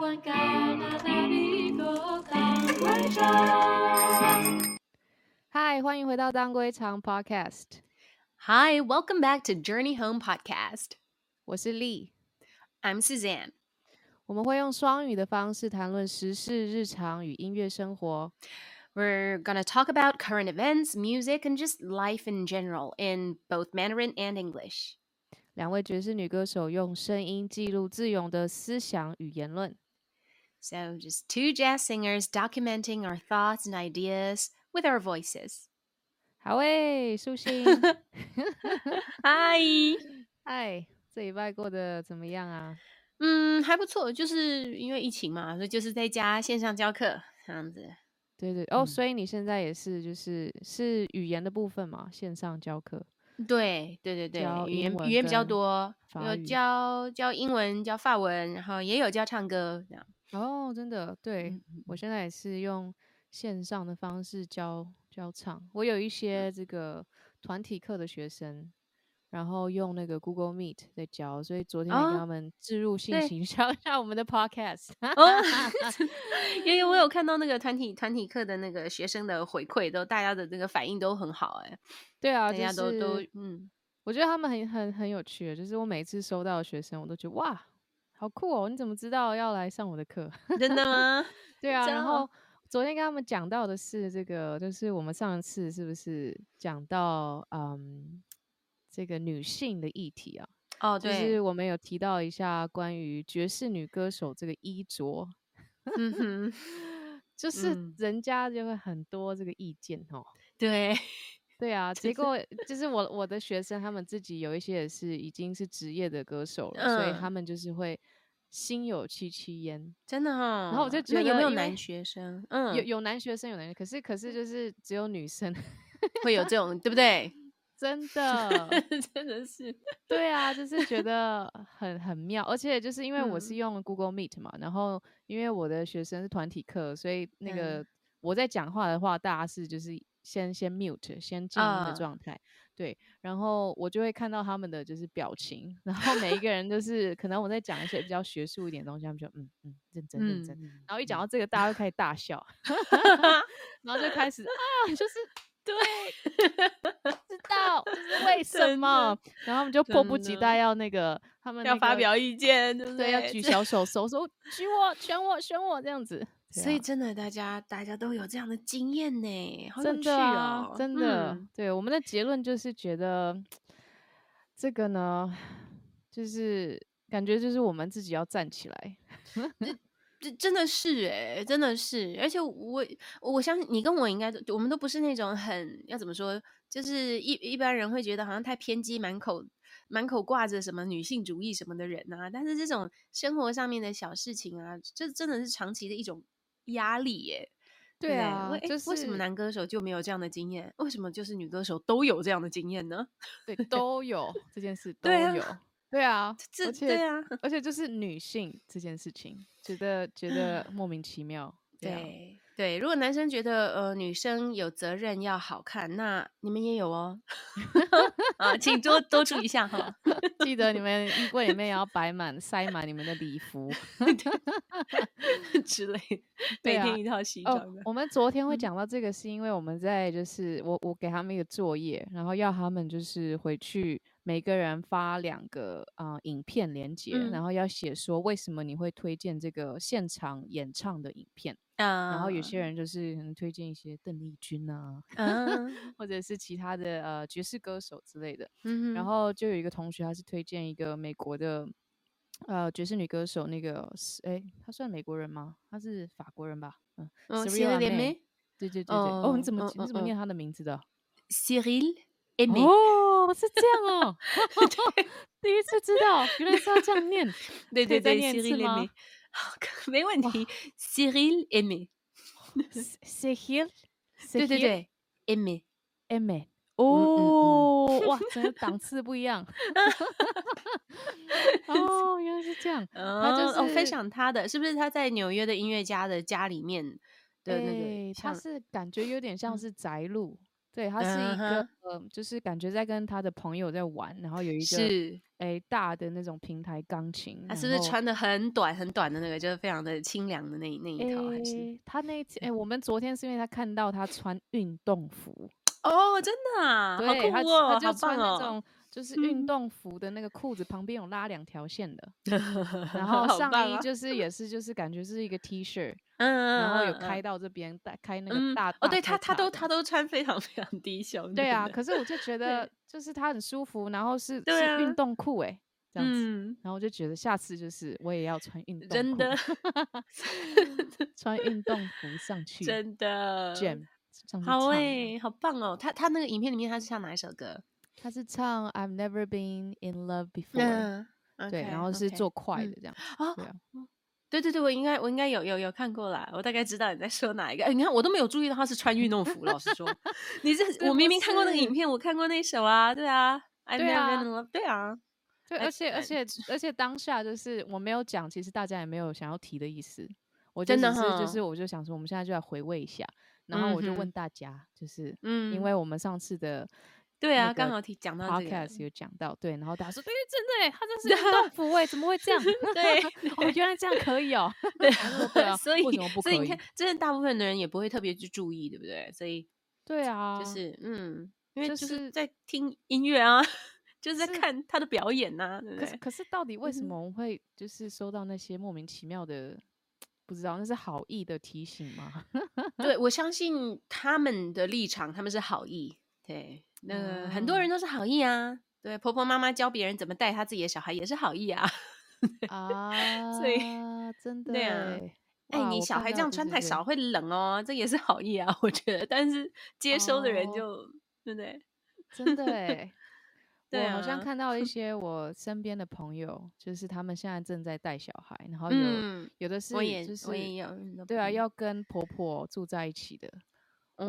台湾加拿大美国当归长。嗨，欢迎回到当归长 Podcast， Hi, welcome back to Journey Home Podcast. 我是丽。 I'm Suzanne. 我们会用双语的方式谈论时事、日常与音乐生活。 We're going to talk about current events, music, and just life in general in both Mandarin and English. 两位爵士女歌手用声音记录自由的思想与言论。 So, just two jazz singers documenting our thoughts and ideas with our voices. 好诶，舒心。Hi. 嗨，这礼拜过得怎么样啊？嗯，还不错，就是因为疫情嘛，所以就是在家线上教课这样子。对对哦，嗯所以你现在也是就是是语言的部分嘛，线上教课。对对对对教，语言文语言比较跟多，有语教教英文、教法文，然后也有教唱歌这样。哦，真的，对、我现在也是用线上的方式教教唱。我有一些这个团体课的学生，然后用那个 Google Meet 在教，所以昨天也跟哦他们置入信对息，教一下我们的 Podcast。哦，因为我有看到那个团体团体课的那个学生的回馈，都大家的那个反应都很好、哎，对啊，大家就都都嗯，我觉得他们很很很有趣，就是我每次收到的学生，我都觉得哇，好酷哦！你怎么知道要来上我的课？真的吗？对啊，然后昨天跟他们讲到的是这个，就是我们上一次是不是讲到嗯这个女性的议题啊？哦，就，是我们有提到一下关于爵士女歌手这个衣着，嗯哼，就是嗯人家就会很多这个意见哦。对，对啊，结果就是我我的学生他们自己有一些也是已经是职业的歌手了，所以嗯他们就是会心有戚戚焉。真的哈、然后我就觉得有没有男学生？嗯，有有男学生有男，可是可是就是只有女生，会有这种，对不对？真的。真的是，对啊，就是觉得很很妙，而且就是因为我是嗯用 Google Meet 嘛，然后因为我的学生是团体课，所以那个嗯我在讲话的话，大家是就是先先 mute，先静音的啊。状态，对，然后我就会看到他们的就是表情，然后每一个人就是可能我在讲一些比较学术一点的东西，他们就嗯嗯认真认真，嗯，然后一讲到这。个，大家就开始大笑，然后就开始啊，就是对，知道这是为什么，然后他们就迫不及待要那个他们要那个发表意见，对不对，要举小手手说举我选我选我这样子，所以真的，大家大家都有这样的经验呢，好有趣真的啊哦，真的，嗯。对我们的结论就是觉得这个呢，就是感觉就是我们自己要站起来，这真的是哎，真的是，而且我我相信你跟我应该都，我们都不是那种很要怎么说，就是一一般人会觉得好像太偏激，满口满口挂着什么女性主义什么的人啊，但是这种生活上面的小事情啊，这真的是长期的一种压力耶。对啊就为什么男歌手就没有这样的经验？为什么就是女歌手都有这样的经验呢？对都有这件事都有，对啊，这而且对啊，而且就是女性这件事情，觉得觉得莫名其妙。对啊对对，如果男生觉得呃女生有责任要好看，那你们也有哦，啊，请多多注意一下哈。记得你们衣柜里面也要摆满、塞满你们的礼服 之类每天一套西哦装的。。我们昨天会嗯讲到这个，是因为我们在就是我我给他们一个作业，然后要他们就是回去每个人发两个啊、呃影片连接，嗯然后要写说为什么你会推荐这个现场演唱的影片。啊然后有些人就是可能推荐一些邓丽君啊，嗯 或者是其他的呃爵士歌手之类的。嗯，然后就有一个同学，他是推荐一个美国的呃爵士女歌手，那个是哎，她算美国人吗？她是法国人吧？嗯对对对对。哦，你哦怎么你怎么念她的名字的？Cyril 哦，是这样哦，第一次知道，原来是要这样念。对 对对，Cyril 吗 Aimé，好没问题，Cyril Aimé，Sehil，对对对，Aimé，，Emme。嗯哦，哇，整个档次不一样。哦，原来是这样。他就哦分享他的，是不是他在纽约的音乐家的家里面对对对，个像？它是感觉有点像嗯是宅录，对，他是一嗯个呃，就是感觉在跟他的朋友在玩，然后有一个是诶大的那种平台钢琴，他是不是穿的很短很短的那个，就是非常的清凉的那那一套，还是？他那一次，诶，我们昨天是因为他看到他穿运动服，哦，真的啊，好酷哦，他就！穿那种就是运嗯动服的那个裤子旁边有拉两条线的，然 后上衣就是也 是就是感觉是一个 T 恤，嗯，然后有嗯开，到这边，大开那个嗯，大哦，对他他都他都穿非常非常低胸，对啊，可是我就觉得就是他很舒服，然后是是运动裤诶，这样子，嗯，然后我就觉得下次就是我也要穿运动真的穿运动服上去真的好唱诶，好棒哦！他他那个影片里面他是唱哪一首歌？他是唱 I've never been in love before，、嗯，对然后是做快嗯的这样，啊，对对对，我应该我应该有有有看过啦，我大概知道你在说哪一个。哎，你看我都没有注意到他是穿运动服，老实说，你这是 我明明看过那个影片，我看过那首啊，对啊，I 对 never 啊 been in love，对啊，对，哎而且而哎且而且当下就是我没有讲，其实大家也没有想要提的意思，我就真的是就是我就想说，我们现在就来回味一下，然后我就问大家，就是嗯，因为我们上次的对啊，那个刚好提讲到这个，podcast 有讲到，对，然后大家说，对，真的耶，他这是运动服哎，怎么会这样？对 哦，原来这样可以哦。对啊，所以为什么不可以所以你看？，真的大部分的人也不会特别去注意，对不对？所以对啊，就是嗯，因为就就是是在听音乐啊，就是在看他的表演呐？可是可是到底为什么我们会就是收到那些莫名其妙的，不知道那是好意的提醒吗？对，我相信他们的立场，他们是好意。对，那个、很多哦人都是好意啊。对，婆婆妈妈教别人怎么带他自己的小孩也是好意啊。啊，所以真的对啊，哎、你小孩这样穿太少会冷哦，这也是好意啊，我觉得。但是接收的人哦就、对不对？真的哎。对我好像啊看到一些我身边的朋友，就是他们现在正在带小孩，然后有、嗯，有的是我也就是我也有对啊，要跟婆婆住在一起的，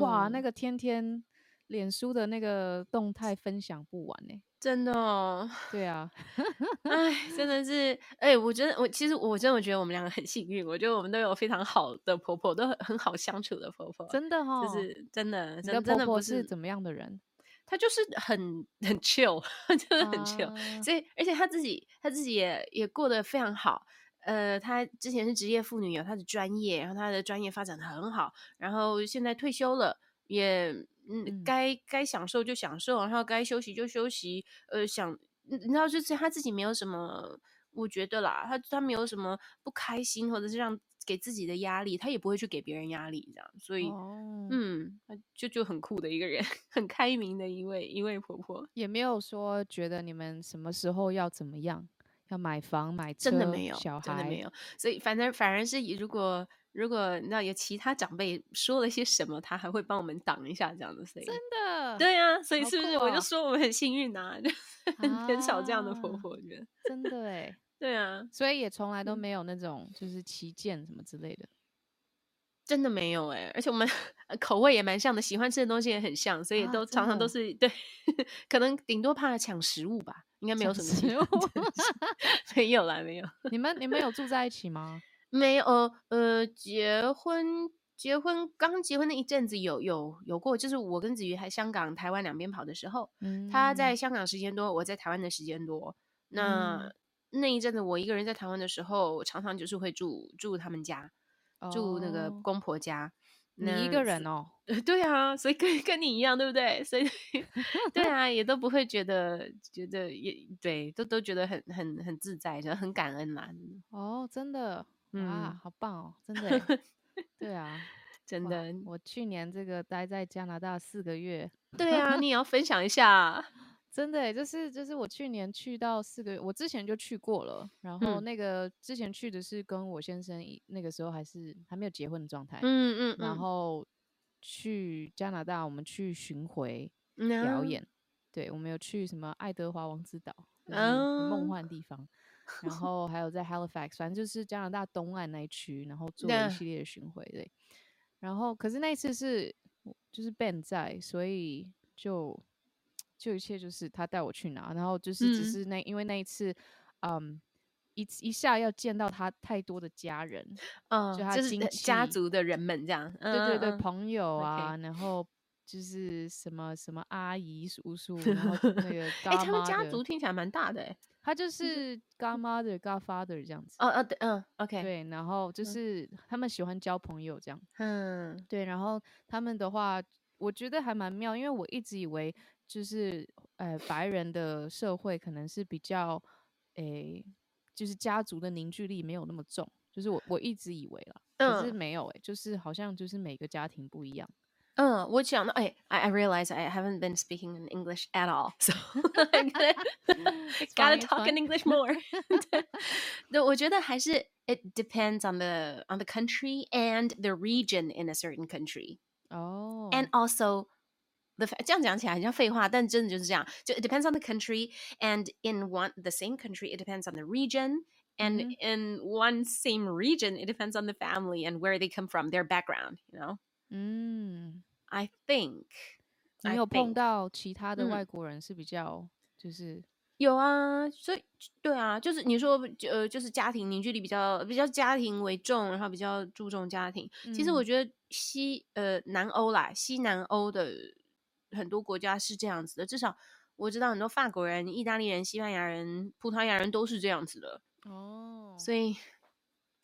哇，那嗯个天天脸书的那个动态分享不完呢、真的哦。对啊，哎，真的是，哎、我觉得我其实我真的觉得我们两个很幸运，我觉得我们都有非常好的婆婆，都很很好相处的婆婆，真的哦、就是真的，你真的婆婆真的不是怎么样的人？她就是很很 chill，真的很 chill，、啊所以而且她自己她自己也也过得非常好。呃，她之前是职业妇女，有她的专业，然后她的专业发展的很好，然后现在退休了，也嗯嗯该该享受就享受，然后该休息就休息。呃，想你你知道，就是他自己没有什么，我觉得啦，他他没有什么不开心，或者是让给自己的压力，他也不会去给别人压力，这样，所以。哦，嗯，就就很酷的一个人，很开明的一位一位婆婆，也没有说觉得你们什么时候要怎么样，要买房买车，真的没有，小孩真的没有。所以反正反而是以如果如果你知道有其他长辈说了些什么，他还会帮我们挡一下这样的，所以真的，对啊，所以是不是我就说我们很幸运啊、就是很很少这样的婆啊婆，我觉得。真的哎，对啊，所以也从来都嗯没有那种就是旗舰什么之类的。真的没有哎、而且我们呃 口味也蛮像的，喜欢吃的东西也很像，所以都常常都的是对，可能顶多怕抢食物吧，应该没有什么食物 没有啦，没有。你们你们有住在一起吗？没有，呃呃，结婚结婚刚结婚那一阵子有有有过，就是我跟子瑜还香港、台湾两边跑的时候，嗯，他在香港时间多，我在台湾的时间多。那、嗯那一阵子我一个人在台湾的时候，常常就是会住住他们家，住那个哦公婆家。你一那个人哦，呃，对啊，所以跟跟你一样，对不对？所以对啊，也都不会觉得觉得也对，都都觉得很很很自在，就很感恩啦，哦，真的，哇嗯，好棒哦，真的耶，对啊，哇真的。我去年这个待在加拿大四个月，对啊，你也要分享一下。真的耶，就是就是我去年去到四个月，我之前就去过了，然后嗯。那个之前去的是跟我先生一那个时候还是还没有结婚的状态，嗯嗯然嗯，后去加拿大，我们去巡回表演，对我们有去什么爱德华王子岛，就是很梦哦幻的地方，然后还有在 Halifax，反正就是加拿大东岸那一区，然后 做了一系列的巡回，对。然后可是那一次是就是 Ben 在，所以就就一切就是他带我去哪，然后就是只嗯是那因为那一次，嗯。一一下要见到他太多的家人，嗯，就他亲就是呃家族的人们这样，对对对，朋友啊，然后就是什么什么阿姨叔叔，然后那 个哎、他们家族听起来蛮大的哎。他就是 godmother godfather 这样子。哦哦对，嗯，OK，对，然后就嗯是他们喜欢交朋友这样。嗯对，然后他们的话，我觉得还蛮妙，因为我一直以为就是呃白人的社会可能是比较诶，就是家族的凝聚力没有那么重，就是我我一直以为啦，可是嗯没有诶，就是好像就是每个家庭不一样。嗯，我讲到哎，I I realize I haven't been speaking in English at all, so I'm gonna It's gotta fine, it's talk in fine. English more 对。对，我觉得还是 it depends on the on the country and the region in a certain country, 哦 and also the fa- 这样讲起来很像废话，但真的就是这样。就 it depends on the country, and in one the same country, it depends on the region. And Mhm. in one same region, it depends on the family and where they come from, their background. You know, 嗯，I think 你有碰到其他的嗯。外国人是比较就是有啊，所以对啊，就是你说呃，就是家庭凝聚力比较比较家庭为重，然后比较注重家庭。其实我嗯。觉得西呃南欧啦，西南欧的很多国家是这样子的，至少我知道很多法国人、意大利人、西班牙人、葡萄牙人都是这样子的，哦，所以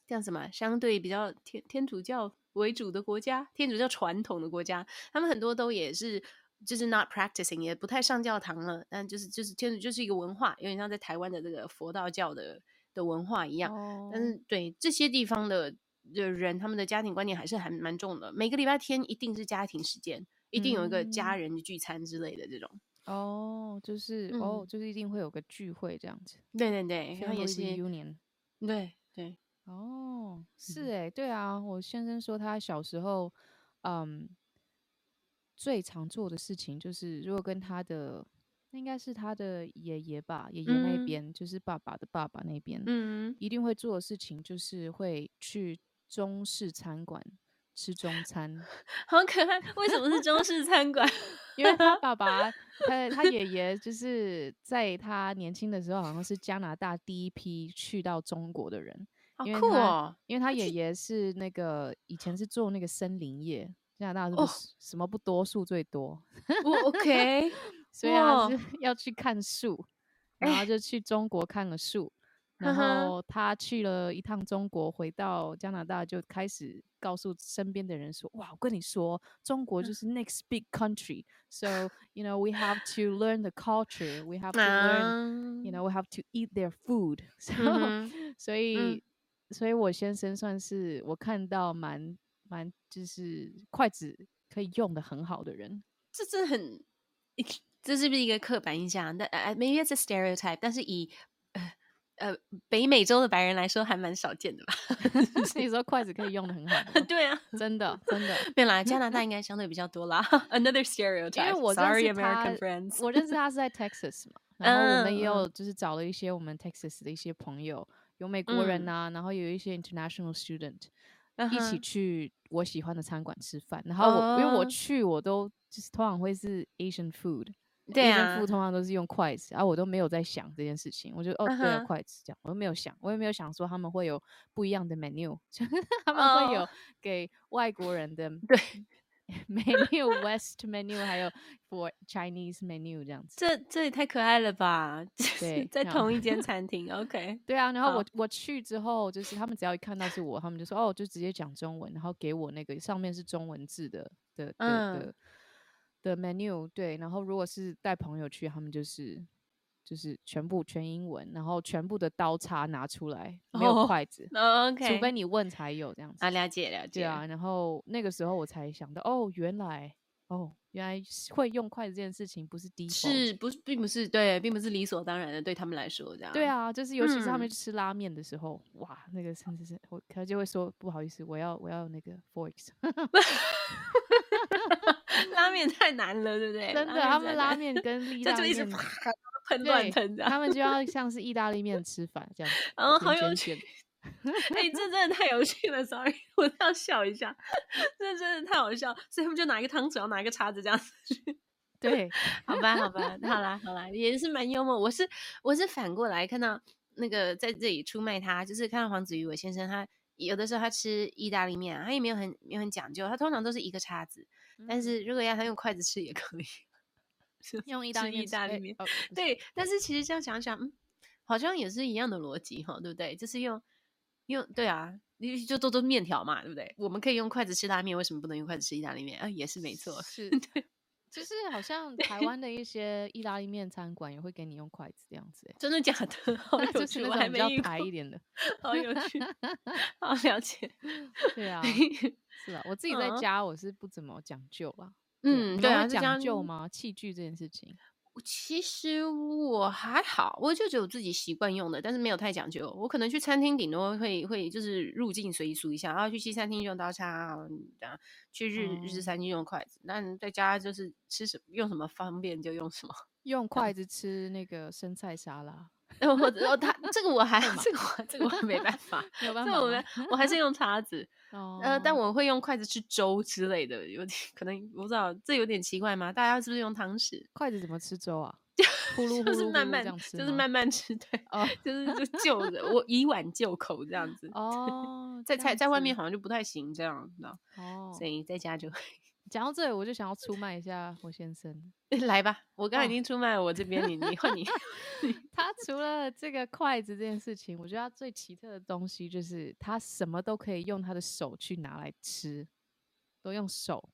像什么相对比较天天主教为主的国家，天主教传统的国家，他们很多都也是就是 not practicing，也不太上教堂了，但就是就是天主就是一个文化，有点像在台湾的这个佛道教的的文化一样。哦，但是对这些地方的的人，他们的家庭观念还是还蛮重的。每个礼拜天一定是家庭时间，一定有一个家嗯人的聚餐之类的这种。哦，就是、哦，嗯就是一定会有个聚会这样子对对对，然后也是。对对，哦，是嗯诶，对啊，我先生说他小时候，嗯，最常做的事情就是，如果跟他的，那应该是他的爷爷吧，爷爷那嗯边，就是爸爸的爸爸那边，嗯，一定会做的事情就是会去中式餐馆吃中餐，好可爱。为什么是中式餐馆？因为他爸爸，他他爷爷就是在他年轻的时候，好像是加拿大第一批去到中国的人。好因为他酷哦！因为他爷爷是那个以前是做那个森林业，加拿大是不哦什么不多树最多，不 OK，所以他是要去看树，然后哎就去中国看了树，然后他去了一趟中国，回到加拿大就开始告诉身边的人说：“哇，我跟你说，中国嗯就是 next big country, so you know we have to learn the culture, we have to learn, you 啊 know we have to eat their food。”so 嗯所以，所以我先生算是我看到蛮蛮就是筷子可以用的很好的人。这真的很，这是不是一个刻板印象？但呃，maybe it's a stereotype，但是以呃呃北美洲的白人来说，还蛮少见的吧？所以说筷子可以用的很好的 对啊，真的真的。没有啦，加拿大应该相对比较多啦。Another stereotype，因为我认 sorry 识他 American friends，我认识他是在 Texas 嘛，然后我们也嗯有就是找了一些我们 Texas 的一些朋友，有美国人嗯。呐、然后有一些 international student 嗯一起去我喜欢的餐馆吃饭。然后我、因为我哦。去我都就是通常会是 Asian food。对 Asian 啊。food 通常都是用筷子，然、后我都没有在想这件事情，我就哦对啊嗯哼。筷子这样，我都没有想，我也没有想说他们会有不一样的 menu，就 是他们会有哦给外国人的对 menu West menu，还有 for Chinese menu 这样子。这这也太可爱了吧！对在同一间餐厅，OK，对啊，然后我我去之后，就是他们只要一看到是我，他们就说哦，就直接讲中文，然后给我那个上面是中文字的的的嗯的的 menu。对，然后如果是带朋友去，他们就是就是全部全英文，然后全部的刀叉拿出来，没有哦筷子，哦 OK，除非你问才有这样子。啊，了解了解，对啊，然后那个时候我才想到，哦，原来哦，原来是会用筷子这件事情不是 default。是不是并不是对，并不是理所当然的，对他们来说这样。对，啊，就是尤其是他们吃拉面的时候，哇，那个甚至是我他就会说不好意思，我要我要那个 forks。拉面太难了，对不对？真的，他们拉面面跟意大这就一直利面，啪喷乱对喷这样，他们就要像是意大利面吃法这样子，哦，好有趣甜。哎、这真的太有趣了，sorry，我要笑一下，这真的太好笑，所以他们就拿一个汤匙，然后拿一个叉子这样子去。对，好吧，好吧，好啦，好啦，也是蛮幽默。我是我是反过来看到那个在这里出卖他，就是看到黄子瑜伟先生，他有的时候他吃意大利面啊，他也没有很没有很讲究，他通常都是一个叉子，但是如果要他用筷子吃也可以，是用意大利面对，但是其实这样想想，嗯，好像也是一样的逻辑哈，对不对？就是用用对啊，你就做做面条嘛，对不对？我们可以用筷子吃拉面，为什么不能用筷子吃意大利面啊？也是没错，是，对就是好像台湾的一些意大利面餐馆也会给你用筷子这样子、欸，真的假的？好 有就是趣，我还没遇过，台一点的。好有趣，好了解。对啊，是啊，我自己在嗯家我是不怎么讲究啦。嗯，你对啊，讲究吗？器具这件事情，其实我还好，我就只有自己习惯用的，但是没有太讲究。我可能去餐厅顶多会会就是入境随俗一下，然后去西餐厅用刀叉啊，这样去日、日式哦餐厅用筷子，但在家就是吃什么用什么方便就用什么。用 筷子吃那个生菜沙拉，然后或者哦，他这个我还这个我这个我没办法，没有办这个我我还是用叉子。哦，呃，但我会用筷子吃粥之类的，有点可能我不知道这有点奇怪吗？大家是不是用汤匙？筷子怎么吃粥啊？呼噜呼就是慢慢就是慢慢吃，对，哦就是就就着我以碗就口这样子。哦，在在在外面好像就不太行这样，你知道？哦。所以在家就讲到这里，我就想要出卖一下我先生。来吧。我刚刚已哦经出卖了我这边，你你换你。他除了这个筷子这件事情，我觉得他最奇特的东西就是他什么都可以用他的手去拿来吃，都用手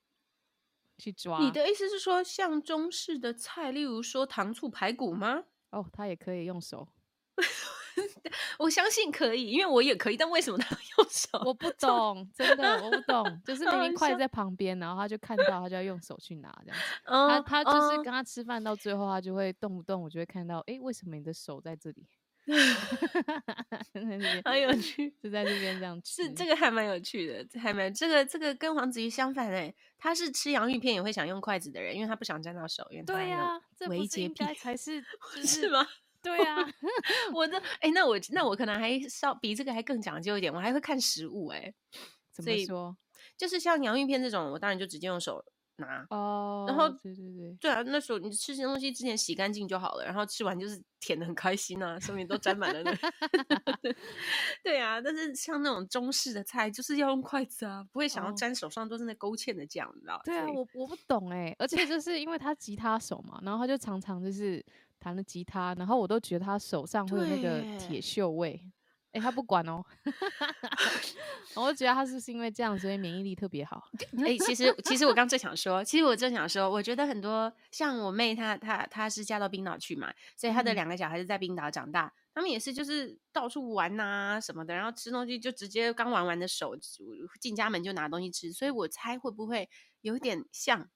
去抓。你的意思是说，像中式的菜，例如说糖醋排骨吗？哦，他也可以用手，我相信可以，因为我也可以，但为什么他要用手？我不懂，真的我不 懂，就是明明筷子在旁边，然后他就看到，他就要用手去拿这样子。嗯，他他就是嗯跟他吃饭到最后，他就会动不动，我就会看到，诶，为什么你的手在这里？在这边，很有趣。就在这边这样吃。是这个还蛮有趣的，还蛮这个这个跟黄子瑜相反哎、他是吃洋芋片也会想用筷子的人，因为他不想沾到手，因为他对呀、这不是应该才是就是吗？对啊，我的哎、那我那我可能还稍比这个还更讲究一点，我还会看食物哎、怎么说？就是像洋芋片这种，我当然就直接用手拿。哦，然后对对对，对啊，那时候你吃这些东西之前洗干净就好了，然后吃完就是舔的很开心啊，上面都沾满了那。对啊，但是像那种中式的菜，就是要用筷子啊，不会想要哦沾手上都是那勾芡的酱，你知道？对啊，我我不懂哎、而且就是因为他吉他手嘛，然后他就常常就是弹了吉他，然后我都觉得他手上会有那个对铁锈味，哎、他不管哦，我就觉得他是不是因为这样，所以免疫力特别好？哎、其实其实我刚正想说，其实我正想说，我觉得很多像我妹她她她是嫁到冰岛去嘛，所以她的嗯两个小孩是在冰岛长大，他们也是就是到处玩呐、什么的，然后吃东西就直接刚玩完的手进家门就拿东西吃，所以我猜会不会有点像。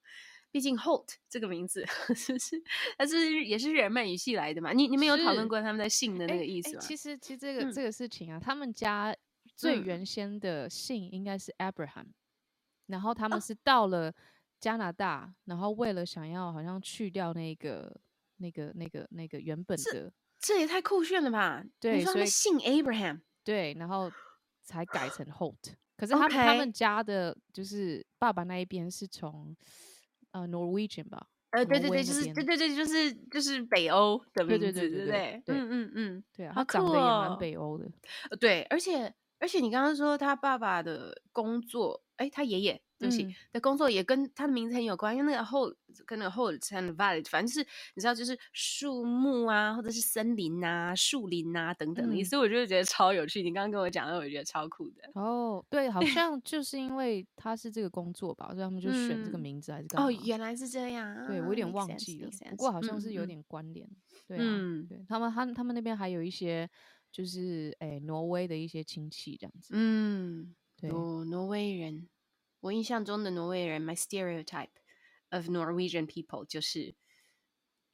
毕竟 Holt 这个名字 是是，它是也是日耳曼语系来的嘛？你你们有讨论是过他们的姓的那诶个意思吗？其实其实这个、嗯这个事情啊，他们家最嗯原先的姓应该是 Abraham，然后他哦们是到了加拿大，然后为了想要好像去掉那个那个那个那个原本的这也太酷炫了吧！对他们姓 Abraham，对，然后才改成 Holt。可是他们他们家的就是爸爸那一边是从呃 Norwegian 吧，呃，对对对，就是对对对，就是就是北欧的名字，对对对对对对嗯嗯嗯，对啊，他长得也蛮哦北欧的。呃对，而且而且你刚刚说他爸爸的工作，哎，他爷爷对不起、嗯的工作也跟他的名字很有关，因为那个 “hol” 跟那个后和 valley，反正就是你知道，就是树木啊，或者是森林啊、树林啊等等的意嗯思，所以我就觉得超有趣。你刚刚跟我讲的，我觉得超酷的。哦，对，好 像就是因为他是这个工作吧，所以他们就选这个嗯名字还是干嘛？哦，原来是这样，对我有点啊忘记了不过好像是有点关联。对啊，嗯对他们他他们那边还有一些就是诶挪威的一些亲戚这样子。嗯，对，哦，挪威人，我印象中的挪威人，my stereotype of Norwegian people 就是，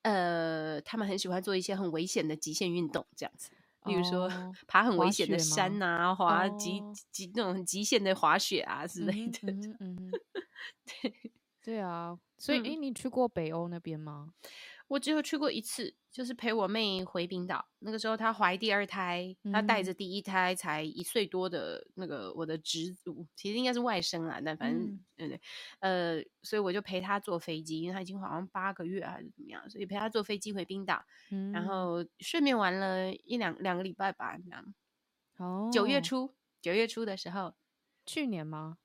呃，他们很喜欢做一些很危险的极限运动，这样子，比如说、哦爬很危险的山呐、滑极哦。极那种很极限的滑雪啊之类的。嗯嗯哼嗯哼。对。啊，所以诶，你去过北欧那边吗？我只有去过一次，就是陪我妹回冰岛。那个时候她怀第二胎，她带嗯着第一胎才一岁多的那个我的侄子，其实应该是外甥啦，但反正嗯对对，呃，所以我就陪她坐飞机，因为她已经好像八个月还是怎么样，所以陪她坐飞机回冰岛，嗯，然后顺便玩了一两两个礼拜吧，这样。哦，九月初，九月初的时候，去年吗？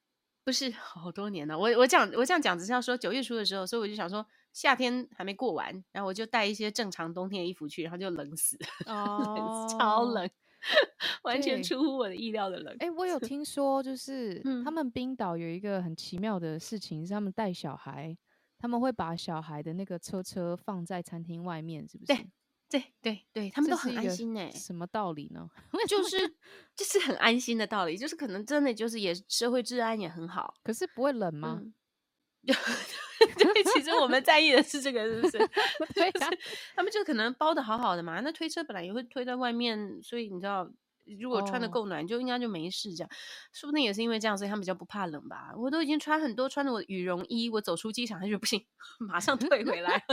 不是 好多年了。我我讲我这样讲只是要说九月初的时候，所以我就想说夏天还没过完，然后我就带一些正常冬天的衣服去，然后就冷死，冷 超哦冷，完全出乎我的意料的冷。哎、我有听说，就是嗯他们冰岛有一个很奇妙的事情，是他们带小孩，他们会把小孩的那个车车放在餐厅外面，是不是？对对对对，他们都很安心呢、什么道理呢？就是就是很安心的道理，就是可能真的就是也社会治安也很好。可是不会冷吗？嗯，对，其实我们在意的是这个，是不是？对就是啊他们就可能包的好好的嘛，那推车本来也会推在外面，所以你知道，如果穿的哦够暖，就应该就没事。这样，说不定也是因为这样，所以他们比较不怕冷吧。我都已经穿很多，穿着我羽绒衣，我走出机场，他就不行，马上退回来，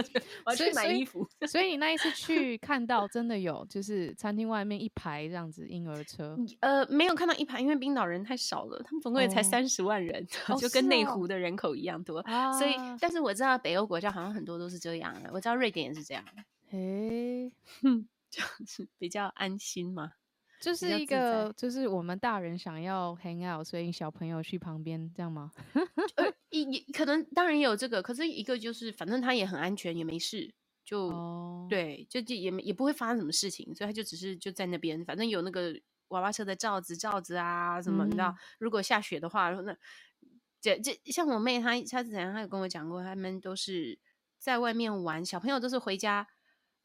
我要去买衣服。所以你那一次去 看到真的有，就是餐厅外面一排这样子婴儿车，呃，没有看到一排，因为冰岛人太少了，他们总共也才哦三十万人，哦就跟内湖的人口一样多。所以啊，但是我知道北欧国家好像很多都是这样的，我知道瑞典也是这样，诶、就是比较安心嘛。就是一个，就是我们大人想要 hang out，所以小朋友去旁边这样吗？呃，也也可能当然也有这个，可是一个就是反正他也很安全，也没事，就、哦，，对，就就也没也不会发生什么事情，所以他就只是就在那边，反正有那个娃娃车的罩子罩子啊什么，你知道嗯，如果下雪的话，那这这像我妹她她之前她有跟我讲过，他们都是在外面玩，小朋友都是回家。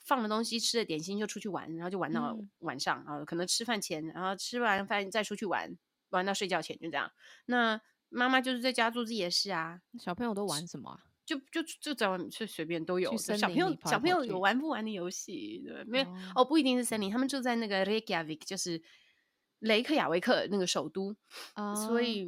放了东西，吃了点心就出去玩，然后就玩到嗯。晚上，然后可能吃饭前，然后吃完饭再出去玩，玩到睡觉前就这样。那妈妈就是在家做自己的事啊，小朋友都玩什么啊？就就就在外面随随便都有，小朋友小朋友有玩不玩的游戏，对，没有哦。哦不一定是森林，他们住在那个 Reykjavik，就是雷克雅维克那个首都，啊，所以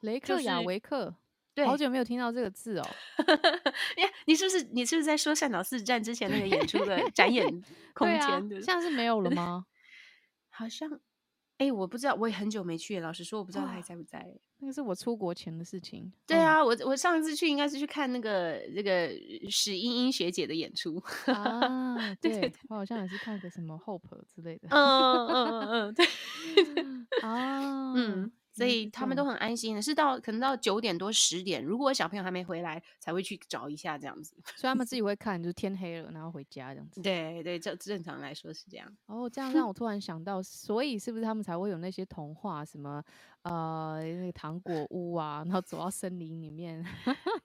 雷克雅维克，对好久没有听到这个字哦。呀，你是不是你是不是在说善导寺站之前那个演出的展演 空间？现在是没有了吗？好像哎，我不知道，我也很久没去，老实说，我不知道他还在不在。那个是我出国前的事情。对哦啊，我我上一次去应该是去看那个这个史茵茵学姐的演出。啊，对对，我好像也是看个什么 Hope 之类的。嗯嗯嗯嗯，对。啊，嗯，所以他们都很安心的，是到可能到九点多十点，如果小朋友还没回来，才会去找一下这样子。所以他们自己会看，就是天黑了，然后回家这样子。对对，这正常来说是这样。哦，这样让我突然想到，所以是不是他们才会有那些童话，什么呃那个糖果屋啊，然后走到森林里面？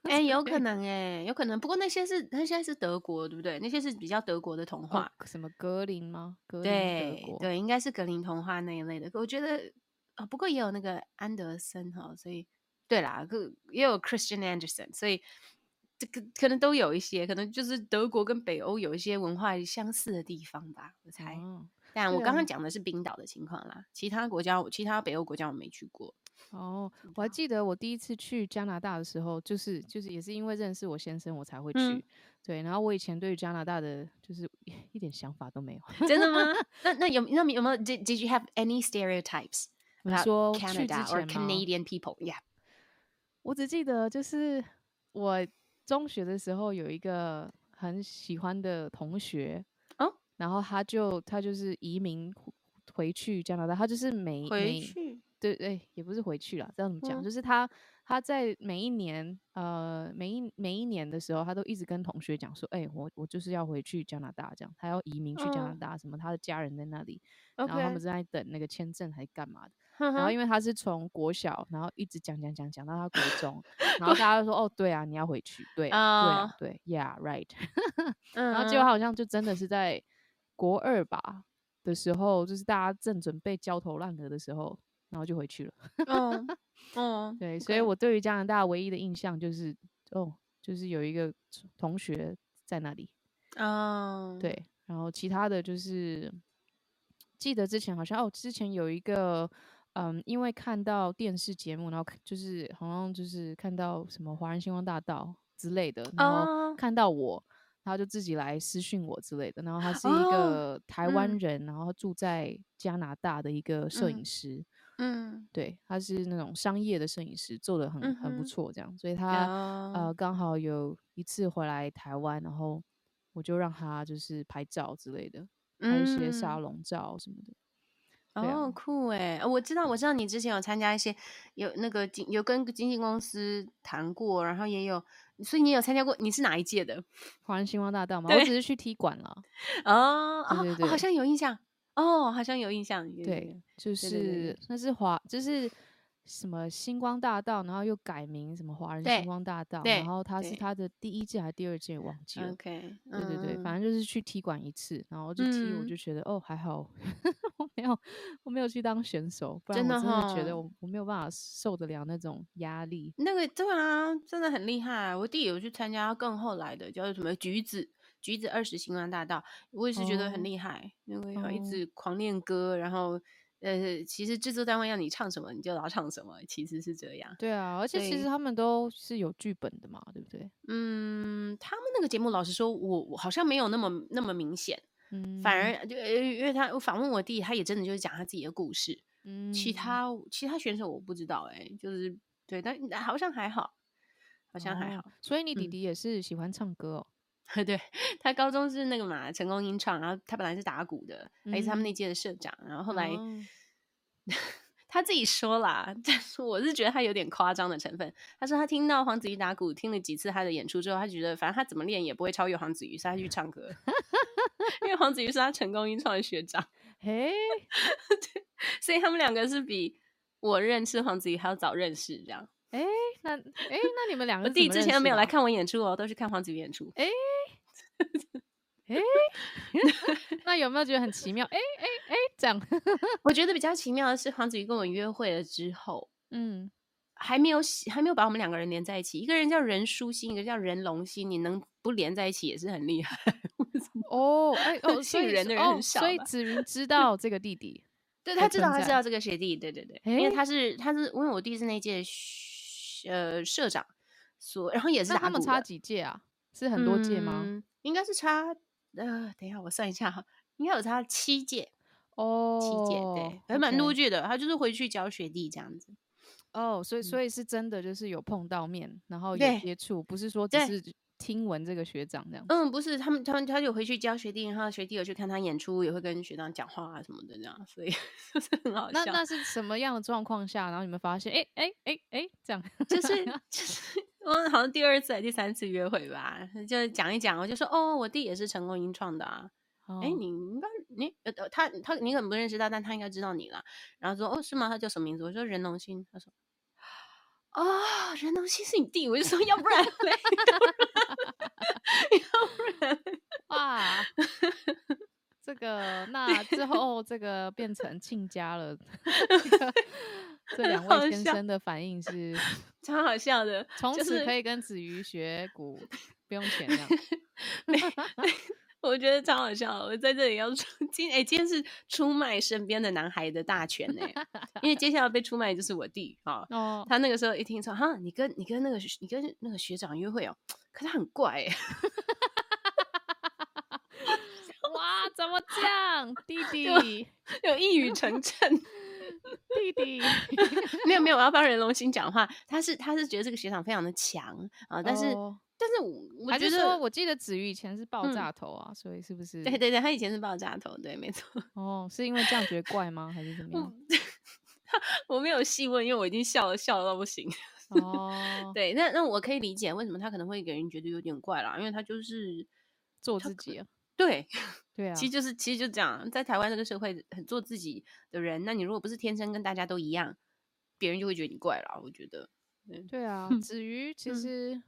哎、有可 能哎、有可能。不过那些是那现在是德国，对不对？那些是比较德国的童哦话。什么格林吗？对对，应该是格林童话那一类的。我觉得啊、不过也有那个安德森哈，所以对啦，个也有 Christian Anderson，所以这个可能都有一些，可能就是德国跟北欧有一些文化相似的地方吧，我猜。哦但我刚刚讲的是冰岛的情况啦，其他国家，其他北欧国家我没去过。哦，我还记得我第一次去加拿大的时候，就是就是也是因为认识我先生，我才会去。嗯对，然后我以前对加拿大的就是一点想法都没有。真的吗？那那有那有没有 did did you have any stereotypes 你说去之 or 前吗 Canadian people? Yeah. 我只记得就是我中学的时候有一个很喜欢的同学哦，然后他就他就是移民回回去加拿大，他就是每回每去对对，也不是回去了，这样怎么讲？嗯就是他他在每一年呃每一每一年的时候，他都一直跟同学讲说，哎、我我就是要回去加拿大，这样他要移民去加拿嗯大，什么他的家人在那里，然后他们正在等那个签证还干嘛的。然然后因为他是从国小，然后一直讲讲讲讲到他国中，然后大 家都说哦，对啊，你要回去，对啊，对对，Yeah，right。嗯 然后结果好像就真的是在国二吧的时候，就是大家正准备焦头烂额的时候，然后就回去了。嗯嗯，对，所以我对于加拿大唯一的印象就是，哦，就是有一个同学在那里，嗯，对，然后其他的就是记得之前好像哦，之前有一个嗯，因为看到电视节目，然后就是好像就是看到什么华人星光大道之类的，然后哦看到我，他就自己来私讯我之类的，然后他是一哦个台湾嗯人，然后住在加拿大的一个摄影嗯师。嗯对，他是那种商业的摄影师，做的很很不错，这样，所以他、呃哦刚好有一次回来台湾，然后我就让他就是拍照之类的，拍一些沙嗯龙照什么的。哦，酷哎！呃我知道，我知道你之前有参加一些有那个经有跟经纪公司谈过，然后也有，所以你有参加过，你是哪一届的？华人星光大道吗，我只是去踢馆了。哦哦对对哦，好像有印象哦，好像有印象。对对，就是那是华，就是什么星光大道，然后又改名什么华人星光大道，对然后他是对它的第一届还是第二届忘记了。，OK，对对对，嗯反正就是去踢馆一次，然后就踢，我嗯就觉得哦还好，我没有我没有去当选手，不然真的我真的觉得吼我我没有办法受得了那种压力。那个对啊，真的很厉害。我弟有去参加更后来的，叫做什么橘子橘子二十星光大道，我也是觉得很哦厉害，因为要一哦直狂练歌，然后呃，其实制作单位要你唱什么你就老唱什么，其实是这样。对啊，而且其实他们都是有剧本的嘛，对不对？嗯，他们那个节目，老实说，我我好像没有那么那么明显，嗯，反而就呃因为他我访问我弟，他也真的就是讲他自己的故事，嗯，其他其他选手我不知道哎、就是对，但好像还好，好像还哦好。所以你弟嗯弟也是喜欢唱歌哦。对他高中是那个嘛成功音唱，然后他本来是打鼓的，还是他们那届的社长，然后后来、哦 他自己说啦，但是我是觉得他有点夸张的成分。他说他听到黄子瑜打鼓，听了几次他的演出之后，他觉得反正他怎么练也不会超越黄子瑜，所以他去唱歌。因为黄子瑜是他成功音创的学长，嘿，所以他们两个是比我认识黄子瑜还要早认识。这样，哎，那哎，那你们两个我弟之前都没有来看。看我演出哦，都是看黄子瑜演出。哎，那有没有觉得很奇妙？哎哎哎，这样，我觉得比较奇妙的是，黄子瑜跟我约会了之后，嗯，还没有还没有把我们两个人连在一起。一个人叫任书欣，一个叫任龙欣，你能不连在一起也是很厉害。哦，哎哦，所姓以哦任的人很少吧所以子云知道这个弟弟，对他知道，他知道这个学弟，对对对，因为他是他是因为我弟是那届学呃社长，所然后也是他们差几届啊？是很多届吗？嗯应该是差呃，等一下我算一下哈，应该有差七届，哦，七届对，还蛮多届的。他就是回去教学弟这样子。哦，所以所以是真的就是有碰到面，然后有接触，不是说只是听闻这个学长这样。嗯，不是，他们他们他有回去教学弟，然后学弟有去看他演出，也会跟学长讲话啊什么的这样，所以 就是很好笑。那那是什么样的状况下，然后你们发现，哎哎哎哎，这样就是 就是我好像第二次还是第三次约会吧，就讲一讲，我就说哦，我弟也是成功音创的啊。哎、哦你应该你他他你可能不认识他，但他应该知道你了。然后说哦是吗？他叫什么名字？我说任龙星。他说哦任龙星是你弟，我就说要不然嘞，要不然嘞哇，这个 那之后这个变成亲家了，这个这两位先生的反应是，超好笑的，从此可以跟子瑜学鼓，不用钱了。我觉得超好笑。我在这里要出今哎、今天是出卖身边的男孩的大全呢、因为接下来被出卖的就是我弟啊。哦，他那个时候一听说哈，你跟你跟那个学你跟那个学长约会哦，可他很怪哎、哇，怎么这样，弟弟 有一语成谶。弟弟，没有没有，我要帮任龙星讲话。他是他是觉得这个学长非常的强啊，但是、哦但是我我觉得我记得子瑜以前是爆嗯炸头啊，所以是不是？对对对，他以前是爆炸头，对，没错。哦，是因为这样觉得怪吗？还是怎么样？我没有细问，因为我已经笑了笑到不行。哦，对，那那我可以理解为什么他可能会给人觉得有点怪啦，因为他就是做自己啊，对，对啊，其实就是其实就这样，在台湾这个社会很做自己的人，那你如果不是天生跟大家都一样，别人就会觉得你怪了。我觉得，对啊，嗯子瑜 其嗯实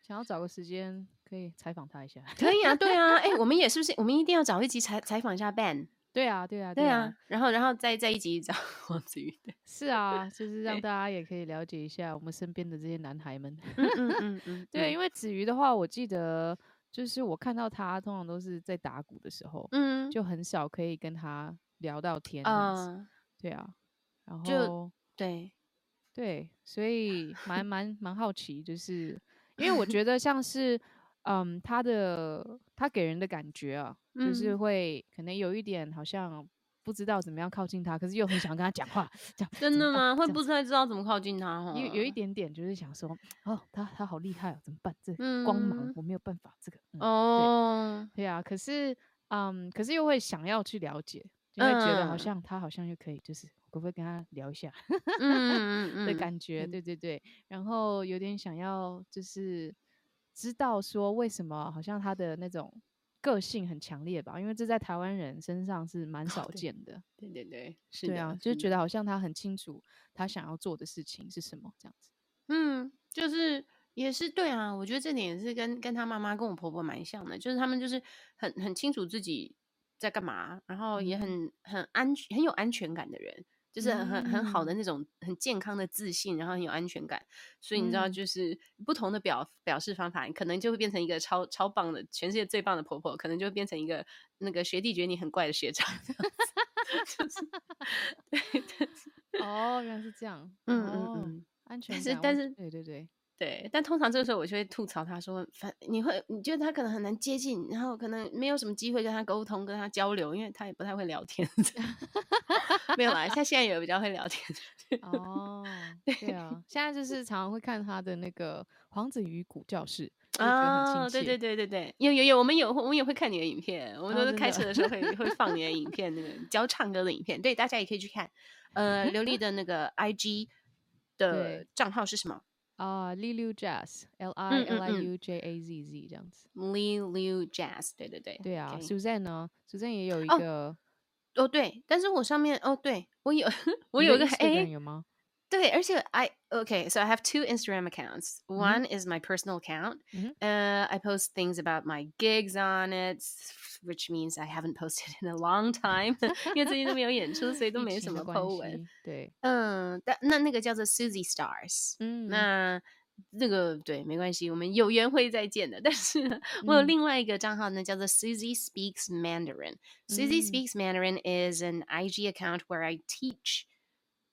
想要找个时间可以采访他一下。可以啊，对啊，哎、我们也是不是？我们一定要找一集采采访一下 Ben，对啊，对啊，对啊，，然后然后再再一集找黄子瑜，对，是啊，就是让大家也可以了解一下我们身边的这些男孩们。嗯嗯嗯嗯，对，嗯因为子瑜的话，我记得就是我看到他通常都是在打鼓的时候，嗯。就很少可以跟他聊到天这样子。啊，对啊，然就后对，对，所以蛮蛮蛮好奇，就是 因为我觉得像是，嗯，他的他给人的感觉啊，就是嗯。会可能有一点好像不知道怎么样靠近他，可是又很想跟他讲话，这样真的吗？会不太知道怎么靠近他哦，有有一点点就是想说，哦，他他好厉害哦，怎么办？这光芒。嗯我没有办法，这个，嗯、哦，对啊，可是，嗯，可是又会想要去了解，就会觉得好嗯。像他好像又可以，就是可不可以跟他聊一下嗯嗯嗯的嗯感觉？嗯。对对对，然后有点想要就是知道说为什么好像他的那种个性很强烈吧，因为这在台湾人身上是蛮少见的。对对对，是对啊就是觉得好像他很清楚他想要做的事情是什么这样子。嗯，就是也是对啊，我觉得这点也是跟跟他妈妈跟我婆婆蛮像的，就是他们就是很很清楚自己在干嘛，然后也嗯很很安全很有安全感的人，就是很很很好的嗯那种很健康的自信，然后很有安全感。所以你知道，嗯就是不同的表表示方法，你可能就会变成一个超超棒的全世界最棒的婆婆，可能就会变成一个那个学弟觉得你很怪的学长，这样子 就是对，但是哦，原来是这样。嗯嗯哦嗯。安全但。是但是对对对，对，但通常这个时候我就会吐槽他说，反你会你觉得他可能很难接近，然后可能没有什么机会跟他沟通、跟他交流，因为他也不太会聊天。没有啦，他现在也比较会聊天。哦，对啊，现在就 是常常会看他的那个黄子瑜古教室，啊。对对对对对，有有有，我们有我们也会看你的影片，我们都是开车的时候会会放你的影片，那个教唱歌的影片，对，大家也可以去看。呃，刘丽的那个 IG 的账号是什么啊，Lilu Jazz，L I 嗯 L 嗯 I 嗯 U J A Z Z 这样子。Liu Jazz，对对对，对啊 OK，Suzanne 呢？Suzanne 也有一哦个，哦对，但是我上面哦对我有我有一个吗？对，而且 I okay, so I have two Instagram accounts. One is my personal account. 嗯 Uh, I post things about my gigs on it, which means I haven't posted in a long time. 因为最近都没有演出，所以都疫没什么情的关 po 文。系。对，嗯，但那那个叫做 Susie Stars。嗯，那那个对，没关系，我们有缘会再见的。但是呢我有嗯另外一个账号呢，叫做 Susie Speaks Mandarin。Susie 嗯 Speaks Mandarin is an IG account where I teach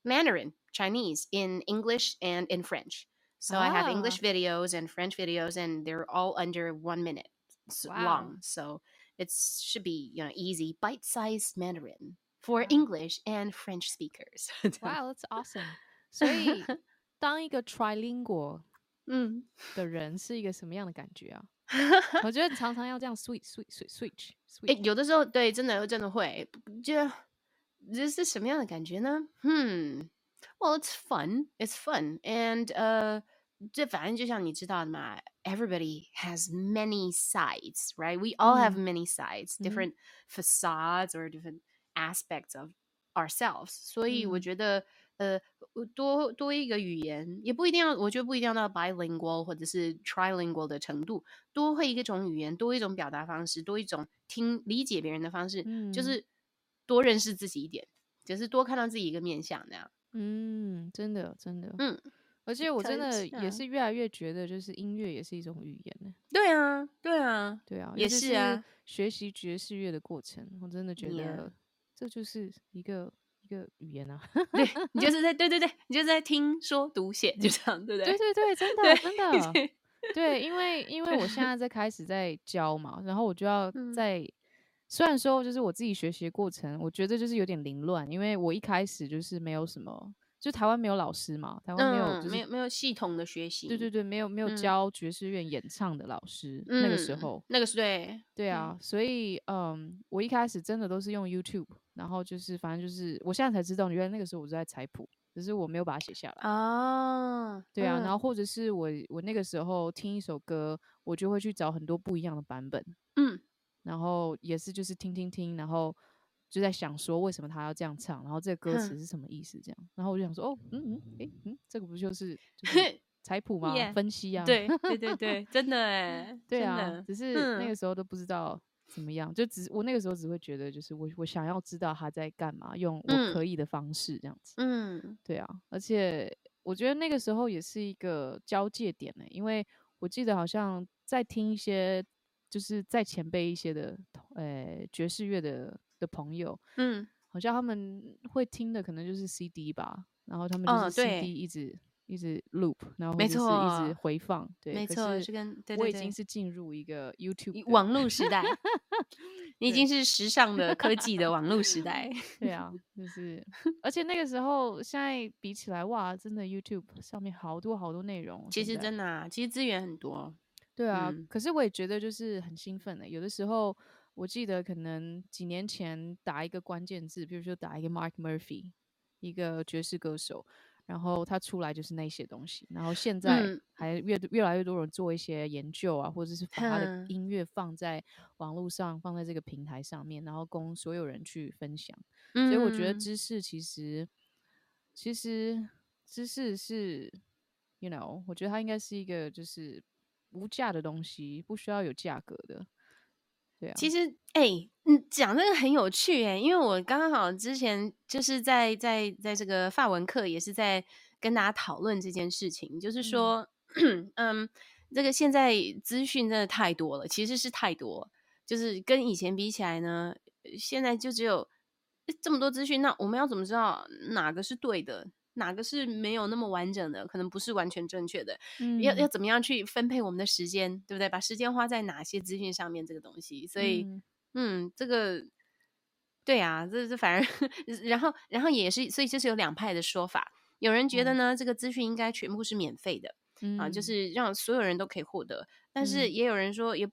Mandarin, Chinese, in English and in French. So I have English Ah. videos and French videos, and they're all under one minute s- Wow. long. So it should be you know easy, bite-sized Mandarin for Wow. English and French speakers. 这样 Wow, that's awesome. 所以当一个 trilingual 嗯。的人是一个什么样的感觉啊？我觉得常常要这样 switch switch switch switch 哎、 switch。有的时候对，真的真的会，就 这是什么样的感觉呢？Hmm. Well, it's fun. It's fun, and uh, 这反正就像你知道的嘛，everybody has many sides, right? We all have many sides, 嗯哼 different facades or different aspects of ourselves. 所以我嗯觉得。呃，多多一个语言也不一定要，我觉得不一定要到 bilingual 或者是 trilingual 的程度，多会一种语言，多一种表达方式，多一种听理解别人的方式，就嗯是 多认识自己一点，就是多看到自己一个面相那样。嗯，真的真的，嗯，而且我真的也嗯是越来越觉得，就是音乐也是一种语言呢。对啊，对啊，对啊，也是啊学习爵士乐的过程，我真的觉得这就是一个一个语言啊。对你就是在 对对对，你就是在听说读写，就这样，对不对对对对，真的真的。对对，因为因为我现在在开始在教嘛，然后我就要嗯在，虽然说就是我自己学习的过程，我觉得就是有点凌乱，因为我一开始就是没有什么，就台湾没有老师嘛，台湾没有嗯，就是没有没有系统的学习，对对对，没有没有嗯教爵士乐演唱的老师，那个时嗯候，那个是对，对啊，所以嗯，我一开始真的都是用 YouTube，然后就是反正就是我现在才知道，原来那个时候我是在采谱，只是我没有把它写下来。啊，对啊，嗯然后或者是我我那个时候听一首歌，我就会去找很多不一样的版本，嗯然后也是就是听听听，然后就在想说为什么他要这样唱，然后这个歌词是什么意思这样，然后我就想说哦，嗯嗯，诶嗯，这个不就是就是 采谱吗？分析啊，对对对对，真的哎，对啊，只是那嗯。个时候都不知道怎么样，就只我那个时候只会觉得，就是我我想要知道他在干嘛，用我嗯可以的方式这样子。嗯。对啊，而且我觉得那个时候也是一个交界点呢、因为我记得好像在听一些就是在前辈一些的呃爵士乐的的朋友，嗯，好像他们会听的可能就是 CD 吧，然后他们就是 CD 一直、一直 loop，然后或没者是一错直回放，对，没错，是是跟对我已经是进入一个 YouTube 网络时代，你已经是时尚的科技的网络时代。对啊，就是，而且那个时候现在比起来，哇，真的 YouTube 上面好多好多内容哦。其实真的啊，其实资源很多。对啊，嗯可是我也觉得就是很兴奋的。有的时候我记得可能几年前打一个关键字，比如说打一个 Mark Murphy，一个爵士歌手，然后他出来就是那些东西，然后现在嗯还越越来越多人做一些研究啊，或者是把他的音乐放在网络上，放在这个平台上面，然后供所有人去分享。所以我觉得嗯知识其实，其实知识是，you know，我觉得它应该是一个就是无价的东西，不需要有价格的。对啊，其实，哎、你，讲这个很有趣哎，因为我刚好之前就是在在在这个法文课，也是在跟大家讨论这件事情，就是说，嗯这个现在资讯真的太多了，其实是太多，就是跟以前比起来呢，呃现在就只有呃这么多资讯，那我们要怎么知道哪个是对的，哪个是没有那么完整的，可能不是完全正确的？要要嗯。怎么样去分配我们的时间，对不对？把时间花在哪些资讯上面，这个东西，所以，嗯。嗯这个，对啊，这这反而，然后然后也是，所以就是有两派的说法，有人觉得嗯。呢，这个资讯应该全部是免费的啊，就嗯。是让所有人都可以获得，但是嗯。也有人说，也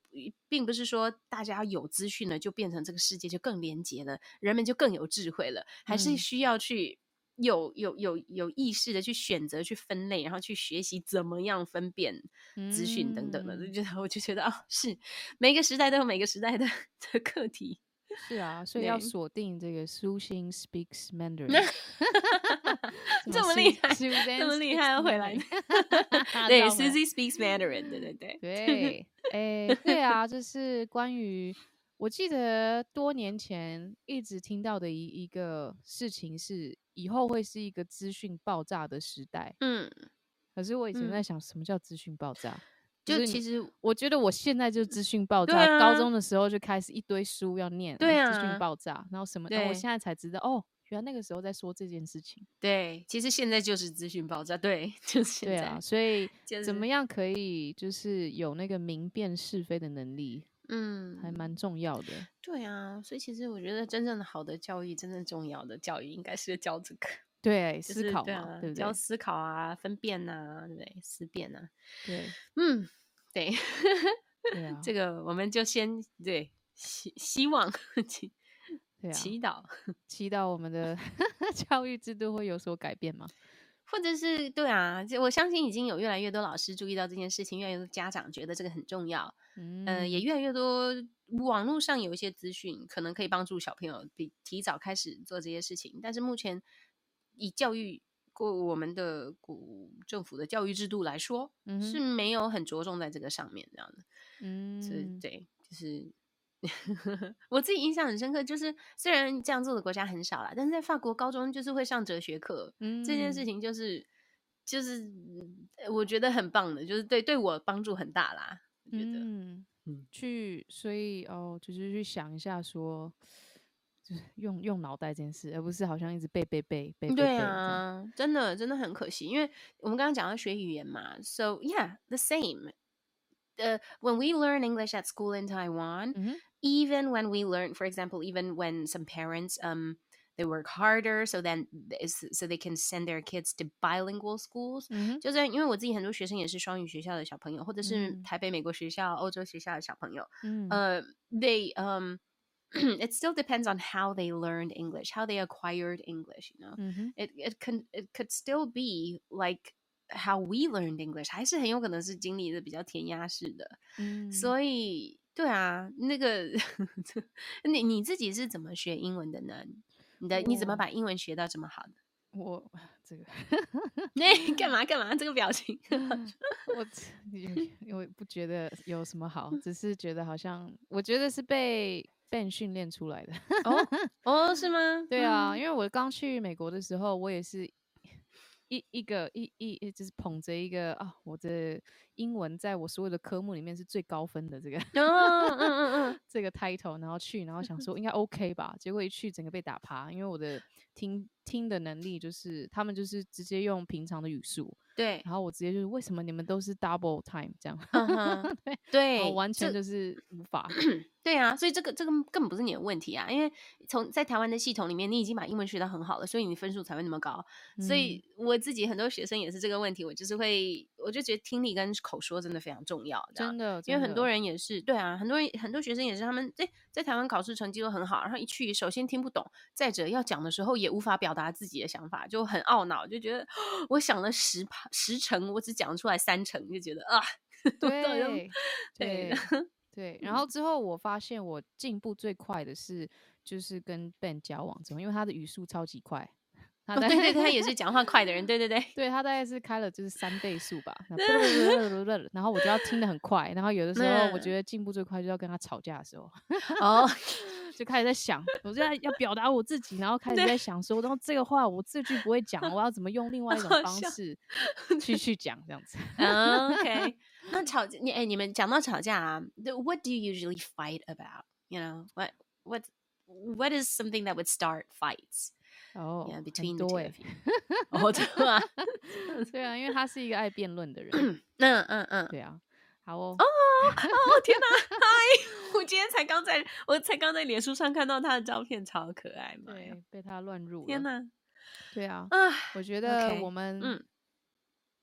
并不是说大家有资讯了就变成这个世界就更廉洁了，人们就更有智慧了，还是嗯。需要去。有有有有意识的去选择、去分类，然后去学习怎么样分辨资讯等等的，就嗯觉得我就觉得哦，是每个时代都有每个时代的 的课题。是啊，所以要对锁定这个 Susan speaks Mandarin，什这么么厉害这么厉害要回来 对绕回来，Susie speaks Mandarin，对对对，对，哎，对啊，就是关于我记得多年前一直听到的一一个事情是，以后会是一个资讯爆炸的时代。嗯，可是我以前嗯在想，什么叫资讯爆炸？就是其实我觉得我现在就资讯爆对炸，高啊中的时候就开始一堆书要念，资啊讯爆炸，然后什么，我对现在才知道，哦，原来那个时候在说这件事情。对，其实现在就是资讯爆炸，对，就是对啊，所以就是怎么样可以就是有那个明辨是非的能力，嗯，还蛮重要的。对啊，所以其实我觉得真正的好的教育，真正重要的教育应该是教这个。对，就思考嘛，对啊，对不对？教思考啊，分辨呐、对不对？思辨呐、对，嗯，对，对啊，这个我们就先对希希望祈对啊，祈祷，祈祷我们的教育制度会有所改变嘛？或者是对啊，就我相信已经有越来越多老师注意到这件事情，越来越多家长觉得这个很重要，嗯，呃，也越来越多网络上有一些资讯，可能可以帮助小朋友比提早开始做这些事情。但是目前以教育过我们的古政府的教育制度来说，嗯是没有很着重在这个上面这样的。嗯是嗯，对，就是 我自己印象很深刻，就是虽然这样做的国家很少啦，但是在法国高中就是会上哲学课，嗯，这件事情就是就是嗯我觉得很棒的，就是对对我帮助很大啦。我觉得，嗯嗯去，所以哦，就是去想一下说，就是用用脑袋这件事，而不是好像一直背背背背背背对，啊，真的真的很可惜，因为我们刚刚讲到学语言嘛，so yeah, the same. Uh, when we learn English at school in Taiwan, 嗯哼 even when we learn, for example, even when some parents um they work harder so then so they can send their kids to bilingual schools. 嗯哼，就是因为我自己很多学生也是双语学校的小朋友，或者是嗯台北美国学校、欧洲学校的小朋友，嗯呃、they um it still depends on how they learned English, how they acquired English. You know, 嗯哼， it it can it could still be like how we learned English，还是很有可能是经历的比较填鸭式的。嗯，所以，对啊，那个 你你自己是怎么学英文的呢？你的你怎么把英文学到这么好的？我这个 那干嘛干嘛？这个表情，我因为不觉得有什么好，只是觉得好像我觉得是被 Ben 训练出来的。哦哦，是吗？对啊，嗯因为我刚去美国的时候，我也是一一个一一就是捧着一个啊，我的英文在我所有的科目里面是最高分的这个哦，嗯嗯嗯，这个 title，然后去，然后想说应该 OK 吧，结果一去整个被打趴，因为我的听听的能力就是他们就是直接用平常的语速，对，然后我直接就是为什么你们都是 double time 这样，对，我完全就是无法，对啊，所以这个这个根本不是你的问题啊，因为从在台湾的系统里面，你已经把英文学的很好了，所以你分数才会那么高。所以我自己很多学生也是这个问题，我就是会，我就觉得听力跟口说真的非常重要，真的，因为很多人人也是，对啊，很多人很多学生也是，他们在在台湾考试成绩都很好，然后一去，首先听不懂，再者要讲的时候也无法表达自己的想法，就很懊恼，就觉得我想了十趴十成，我只讲出来三成，就觉得啊，对对对，然后之后我发现我进步最快的是就是跟 Ben 交往之后，因为他的语速超级快，他哦大对对他也是 讲话快的人，对对对，对他大概是开了就是三倍速吧，然后我就要听得很快，然后有的时候我嗯觉得进步最快就要跟他吵架的时候，哦，就开始在想，我现在要表达我自己，然后开始在想说，然后这个话我这句不会讲，我要怎么用另外一种方式去去讲这样子。嗯 OK，那吵架你哎，你们讲到吵架啊 the-，What do you usually fight about? You know what what what is something that would start fights? 哦很多 you. 哦，真的吗？对啊，因为他是一个爱辩论的人，嗯嗯嗯。对啊。好哦，哦天哪！嗨，我今天才刚在，我才刚在脸书上看到他的照片，超可爱嘛！对，被他乱入了。天哪！对啊，啊，我觉得我们嗯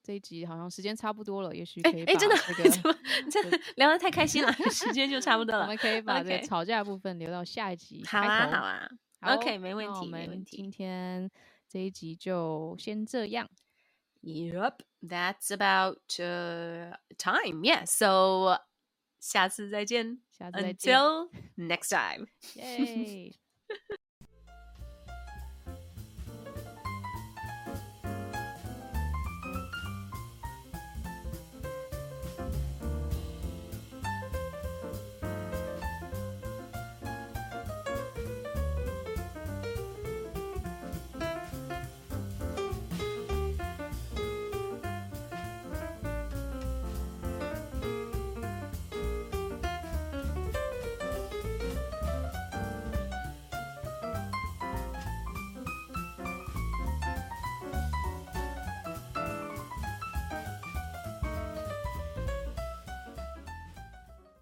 这一集好像时间差不多了，也许哎哎，可以把真的这怎么个真的聊得太开心了，时间就差不多了我们。可以把这个吵架的部分留到下一集好。啊好啊好 ，OK，没问那我题没问题们今天这一集就先这样。 Yep, that's about uh, time. Yeah, so 下次再见。下次再见， Until next time. 耶。